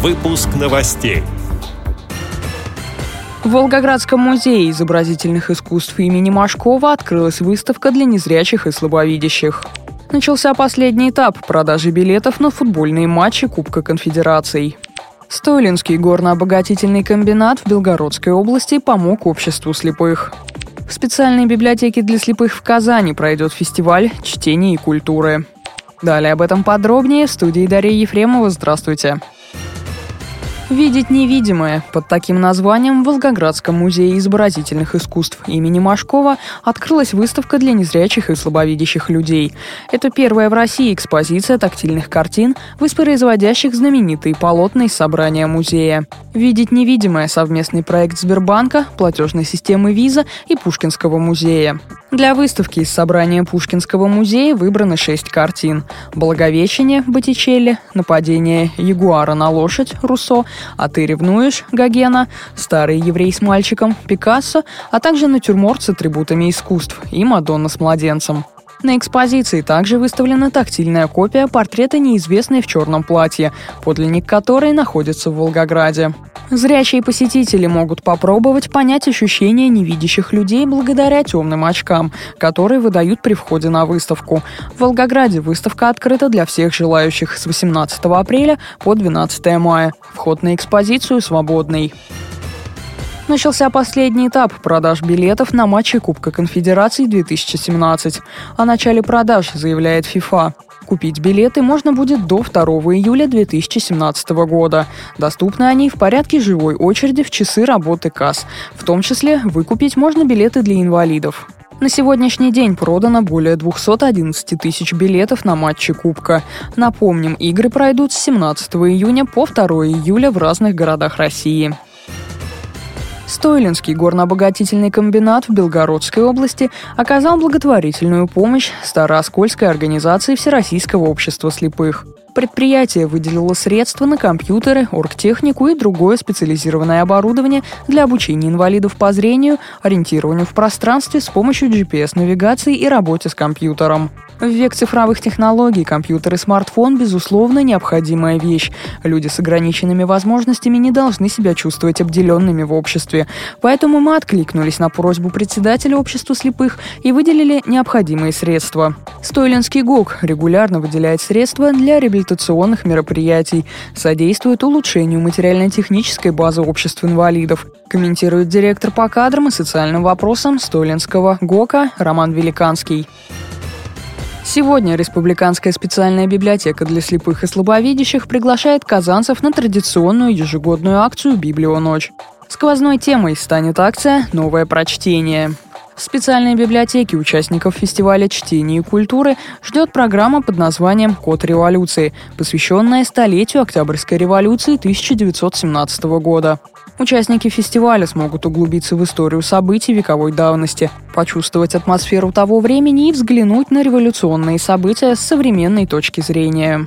Выпуск новостей. В Волгоградском музее изобразительных искусств имени Машкова открылась выставка для незрячих и слабовидящих. Начался последний этап продажи билетов на футбольные матчи Кубка Конфедераций. Стойлинский горно-обогатительный комбинат в Белгородской области помог обществу слепых. В специальной библиотеке для слепых в Казани пройдет фестиваль чтения и культуры. Далее об этом подробнее в студии Дарья Ефремова. Здравствуйте. «Видеть невидимое» под таким названием в Волгоградском музее изобразительных искусств имени Машкова открылась выставка для незрячих и слабовидящих людей. Это первая в России экспозиция тактильных картин, воспроизводящих знаменитые полотна из собрания музея. «Видеть невидимое» — совместный проект Сбербанка, платежной системы Виза и Пушкинского музея. Для выставки из собрания Пушкинского музея выбраны шесть картин. «Благовещение» Боттичелли, «Нападение ягуара на лошадь» Руссо, «А ты ревнуешь» Гогена, «Старый еврей с мальчиком» Пикассо, а также натюрморт с атрибутами искусств и «Мадонна с младенцем». На экспозиции также выставлена тактильная копия портрета неизвестной в черном платье, подлинник которой находится в Волгограде. Зрячие посетители могут попробовать понять ощущения невидящих людей благодаря темным очкам, которые выдают при входе на выставку. В Волгограде выставка открыта для всех желающих с 18 апреля по 12 мая. Вход на экспозицию свободный. Начался последний этап продаж билетов на матчи Кубка Конфедерации 2017. О начале продаж заявляет ФИФА. Купить билеты можно будет до 2 июля 2017 года. Доступны они в порядке живой очереди в часы работы касс. В том числе выкупить можно билеты для инвалидов. На сегодняшний день продано более 211 тысяч билетов на матчи Кубка. Напомним, игры пройдут с 17 июня по 2 июля в разных городах России. Стойлинский горнообогатительный комбинат в Белгородской области оказал благотворительную помощь Старооскольской организации Всероссийского общества слепых. Предприятие выделило средства на компьютеры, оргтехнику и другое специализированное оборудование для обучения инвалидов по зрению, ориентированию в пространстве с помощью GPS-навигации и работе с компьютером. В век цифровых технологий компьютер и смартфон, безусловно, необходимая вещь. Люди с ограниченными возможностями не должны себя чувствовать обделенными в обществе. Поэтому мы откликнулись на просьбу председателя общества слепых и выделили необходимые средства. Стойлинский ГОК регулярно выделяет средства для реабилитационных мероприятий, содействует улучшению материально-технической базы обществ инвалидов, комментирует директор по кадрам и социальным вопросам Стойлинского ГОКа Роман Великанский. Сегодня Республиканская специальная библиотека для слепых и слабовидящих приглашает казанцев на традиционную ежегодную акцию «Библионочь». Сквозной темой станет акция «Новое прочтение». В специальной библиотеке участников фестиваля чтения и культуры ждет программа под названием «Код революции», посвященная столетию Октябрьской революции 1917 года. Участники фестиваля смогут углубиться в историю событий вековой давности, почувствовать атмосферу того времени и взглянуть на революционные события с современной точки зрения.